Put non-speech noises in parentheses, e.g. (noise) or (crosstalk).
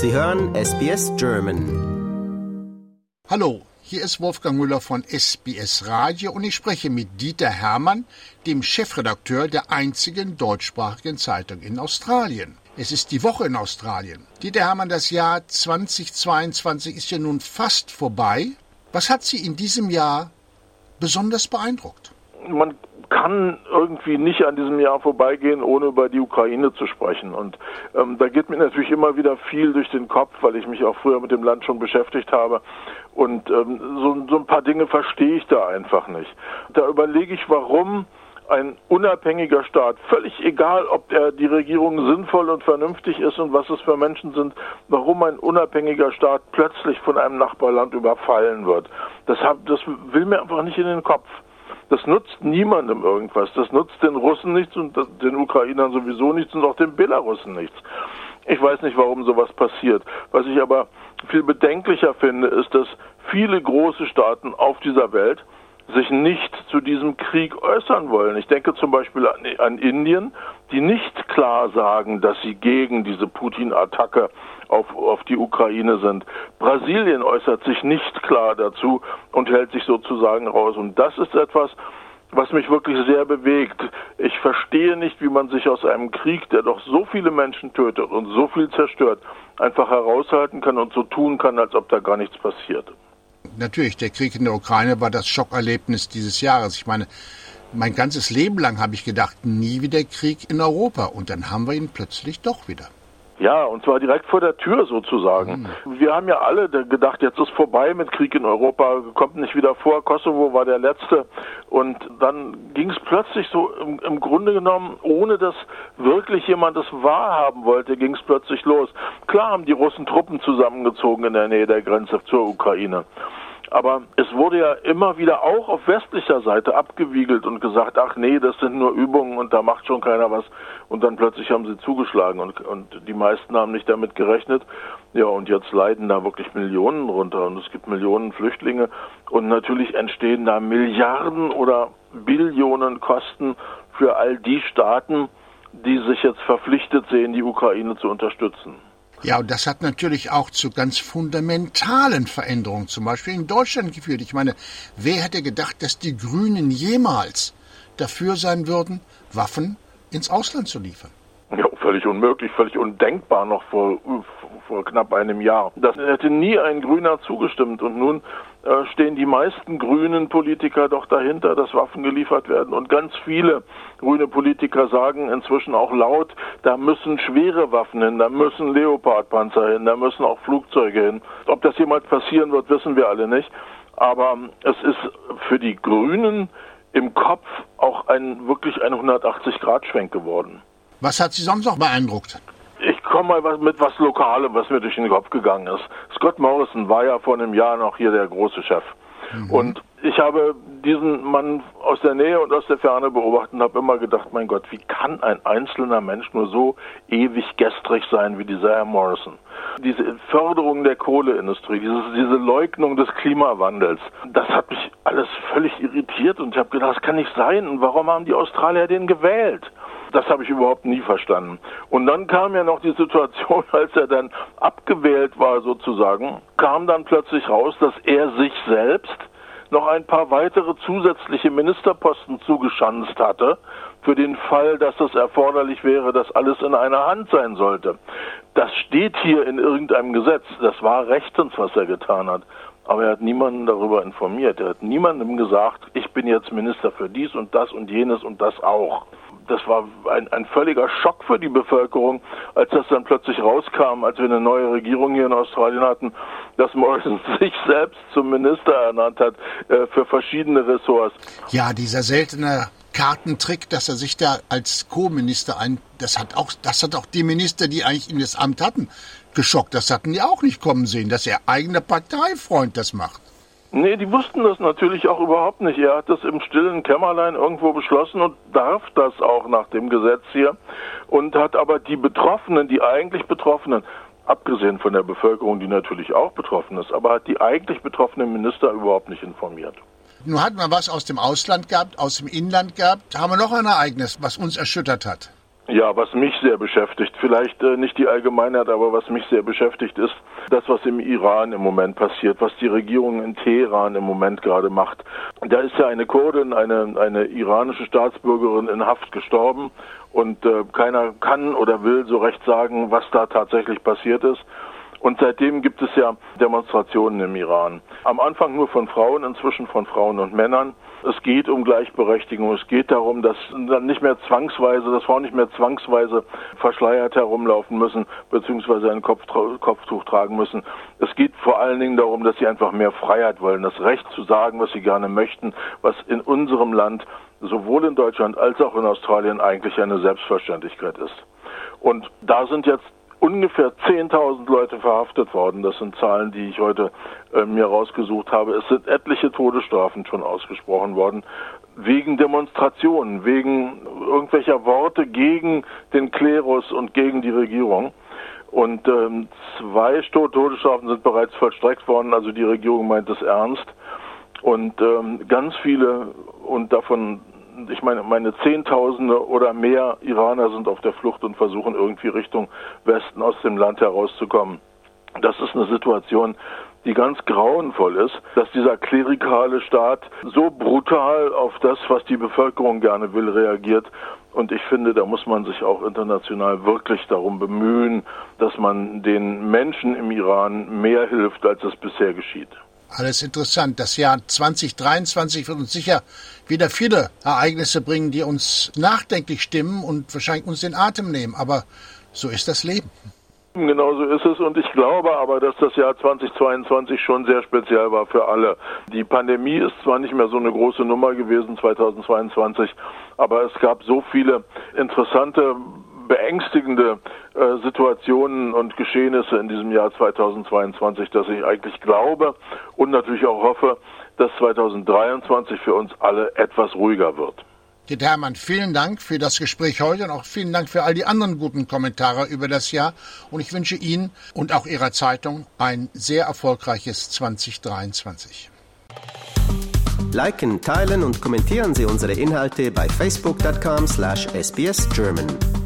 Sie hören SBS German. Hallo, hier ist Wolfgang Müller von SBS Radio und ich spreche mit Dieter Hermann, dem Chefredakteur der einzigen deutschsprachigen Zeitung in Australien. Es ist die Woche in Australien. Dieter Hermann, das Jahr 2022 ist ja nun fast vorbei. Was hat Sie in diesem Jahr besonders beeindruckt? Man kann irgendwie nicht an diesem Jahr vorbeigehen, ohne über die Ukraine zu sprechen. Und ähm, da geht mir natürlich immer wieder viel durch den Kopf, weil ich mich auch früher mit dem Land schon beschäftigt habe. Und ähm, so, so ein paar Dinge verstehe ich da einfach nicht. Da überlege ich, warum ein unabhängiger Staat, völlig egal, ob der, die Regierung sinnvoll und vernünftig ist und was es für Menschen sind, warum ein unabhängiger Staat plötzlich von einem Nachbarland überfallen wird. Das, hab, das will mir einfach nicht in den Kopf. Das nutzt niemandem irgendwas. Das nutzt den Russen nichts und den Ukrainern sowieso nichts und auch den Belarussen nichts. Ich weiß nicht, warum sowas passiert. Was ich aber viel bedenklicher finde, ist, dass viele große Staaten auf dieser Welt sich nicht zu diesem Krieg äußern wollen. Ich denke zum Beispiel an, an Indien, die nicht klar sagen, dass sie gegen diese Putin-Attacke auf, auf die Ukraine sind. Brasilien äußert sich nicht klar dazu und hält sich sozusagen raus. Und das ist etwas, was mich wirklich sehr bewegt. Ich verstehe nicht, wie man sich aus einem Krieg, der doch so viele Menschen tötet und so viel zerstört, einfach heraushalten kann und so tun kann, als ob da gar nichts passiert natürlich, der Krieg in der Ukraine war das Schockerlebnis dieses Jahres. Ich meine, mein ganzes Leben lang habe ich gedacht, nie wieder Krieg in Europa. Und dann haben wir ihn plötzlich doch wieder. Ja, und zwar direkt vor der Tür sozusagen. Mhm. Wir haben ja alle gedacht, jetzt ist vorbei mit Krieg in Europa, kommt nicht wieder vor. Kosovo war der letzte. Und dann ging es plötzlich so im, im, Grunde genommen, ohne dass wirklich jemand es wahrhaben wollte, ging es plötzlich los. Klar haben die Russen Truppen zusammengezogen in der Nähe der Grenze zur Ukraine. Aber es wurde ja immer wieder auch auf westlicher Seite abgewiegelt und gesagt, ach nee, das sind nur Übungen und da macht schon keiner was. Und dann plötzlich haben sie zugeschlagen und, und die meisten haben nicht damit gerechnet. Ja, und jetzt leiden da wirklich Millionen runter und es gibt Millionen Flüchtlinge und natürlich entstehen da Milliarden oder Billionen Kosten für all die Staaten, die sich jetzt verpflichtet sehen, die Ukraine zu unterstützen. Ja, und das hat natürlich auch zu ganz fundamentalen Veränderungen, zum Beispiel in Deutschland geführt. Ich meine, wer hätte gedacht, dass die Grünen jemals dafür sein würden, Waffen ins Ausland zu liefern? Ja, völlig unmöglich, völlig undenkbar noch vor, vor knapp einem Jahr. Das hätte nie ein Grüner zugestimmt und nun äh, stehen die meisten grünen Politiker doch dahinter, dass Waffen geliefert werden. Und ganz viele grüne Politiker sagen inzwischen auch laut, da müssen schwere Waffen hin, da müssen Leopardpanzer hin, da müssen auch Flugzeuge hin. Ob das jemals passieren wird, wissen wir alle nicht. Aber es ist für die Grünen im Kopf auch ein wirklich ein 180-Grad-Schwenk geworden. Was hat Sie sonst noch beeindruckt? Ich komme mal mit was Lokalem, was mir durch den Kopf gegangen ist. Scott Morrison war ja vor einem Jahr noch hier der große Chef. Mhm. Und ich habe diesen Mann aus der Nähe und aus der Ferne beobachtet und habe immer gedacht, mein Gott, wie kann ein einzelner Mensch nur so ewig gestrig sein wie dieser Herr Morrison? Diese Förderung der Kohleindustrie, dieses, diese Leugnung des Klimawandels, das hat mich alles völlig irritiert und ich habe gedacht, das kann nicht sein. Und warum haben die Australier den gewählt? Das habe ich überhaupt nie verstanden. Und dann kam ja noch die Situation, (laughs) als er dann abgewählt war sozusagen, kam dann plötzlich raus, dass er sich selbst noch ein paar weitere zusätzliche Ministerposten zugeschanzt hatte, für den Fall, dass es erforderlich wäre, dass alles in einer Hand sein sollte. Das steht hier in irgendeinem Gesetz. Das war rechtens, was er getan hat. Aber er hat niemanden darüber informiert. Er hat niemandem gesagt, ich bin jetzt Minister für dies und das und jenes und das auch das war ein, ein völliger Schock für die Bevölkerung, als das dann plötzlich rauskam, als wir eine neue Regierung hier in Australien hatten, dass Morrison (laughs) sich selbst zum Minister ernannt hat äh, für verschiedene Ressorts. Ja, dieser seltene Kartentrick, dass er sich da als Co-Minister ein, das hat auch, das hat auch die Minister, die eigentlich in das Amt hatten, geschockt. Das hatten die auch nicht kommen sehen, dass ihr eigener Parteifreund das macht. Nee, die wussten das natürlich auch überhaupt nicht. Er hat das im stillen Kämmerlein irgendwo beschlossen und darf das auch nach dem Gesetz hier und hat aber die Betroffenen, die eigentlich Betroffenen, abgesehen von der Bevölkerung, die natürlich auch betroffen ist, aber hat die eigentlich betroffenen Minister überhaupt nicht informiert. Nun hatten wir was aus dem Ausland gehabt, aus dem Inland gehabt. Haben wir noch ein Ereignis, was uns erschüttert hat? Ja, was mich sehr beschäftigt, vielleicht äh, nicht die Allgemeinheit, aber was mich sehr beschäftigt, ist das, was im Iran im Moment passiert, was die Regierung in Teheran im Moment gerade macht. Da ist ja eine Kurdin, eine, eine iranische Staatsbürgerin in Haft gestorben und äh, keiner kann oder will so recht sagen, was da tatsächlich passiert ist. Und seitdem gibt es ja Demonstrationen im Iran. Am Anfang nur von Frauen, inzwischen von Frauen und Männern. Es geht um Gleichberechtigung. Es geht darum, dass dann nicht mehr zwangsweise, dass Frauen nicht mehr zwangsweise verschleiert herumlaufen müssen, beziehungsweise ein Kopf, Kopftuch tragen müssen. Es geht vor allen Dingen darum, dass sie einfach mehr Freiheit wollen, das Recht zu sagen, was sie gerne möchten, was in unserem Land sowohl in Deutschland als auch in Australien eigentlich eine Selbstverständlichkeit ist. Und da sind jetzt ungefähr 10.000 Leute verhaftet worden. Das sind Zahlen, die ich heute äh, mir rausgesucht habe. Es sind etliche Todesstrafen schon ausgesprochen worden wegen Demonstrationen, wegen irgendwelcher Worte gegen den Klerus und gegen die Regierung. Und ähm, zwei Todesstrafen sind bereits vollstreckt worden, also die Regierung meint es ernst. Und ähm, ganz viele, und davon ich meine, meine Zehntausende oder mehr Iraner sind auf der Flucht und versuchen irgendwie Richtung Westen aus dem Land herauszukommen. Das ist eine Situation, die ganz grauenvoll ist, dass dieser klerikale Staat so brutal auf das, was die Bevölkerung gerne will, reagiert. Und ich finde, da muss man sich auch international wirklich darum bemühen, dass man den Menschen im Iran mehr hilft, als es bisher geschieht. Alles interessant. Das Jahr 2023 wird uns sicher wieder viele Ereignisse bringen, die uns nachdenklich stimmen und wahrscheinlich uns den Atem nehmen. Aber so ist das Leben. Genau so ist es und ich glaube aber, dass das Jahr 2022 schon sehr speziell war für alle. Die Pandemie ist zwar nicht mehr so eine große Nummer gewesen 2022, aber es gab so viele interessante beängstigende äh, Situationen und Geschehnisse in diesem Jahr 2022, dass ich eigentlich glaube und natürlich auch hoffe, dass 2023 für uns alle etwas ruhiger wird. Dieter Hermann, vielen Dank für das Gespräch heute und auch vielen Dank für all die anderen guten Kommentare über das Jahr. Und ich wünsche Ihnen und auch Ihrer Zeitung ein sehr erfolgreiches 2023. Liken, teilen und kommentieren Sie unsere Inhalte bei facebook.com/sbsgerman.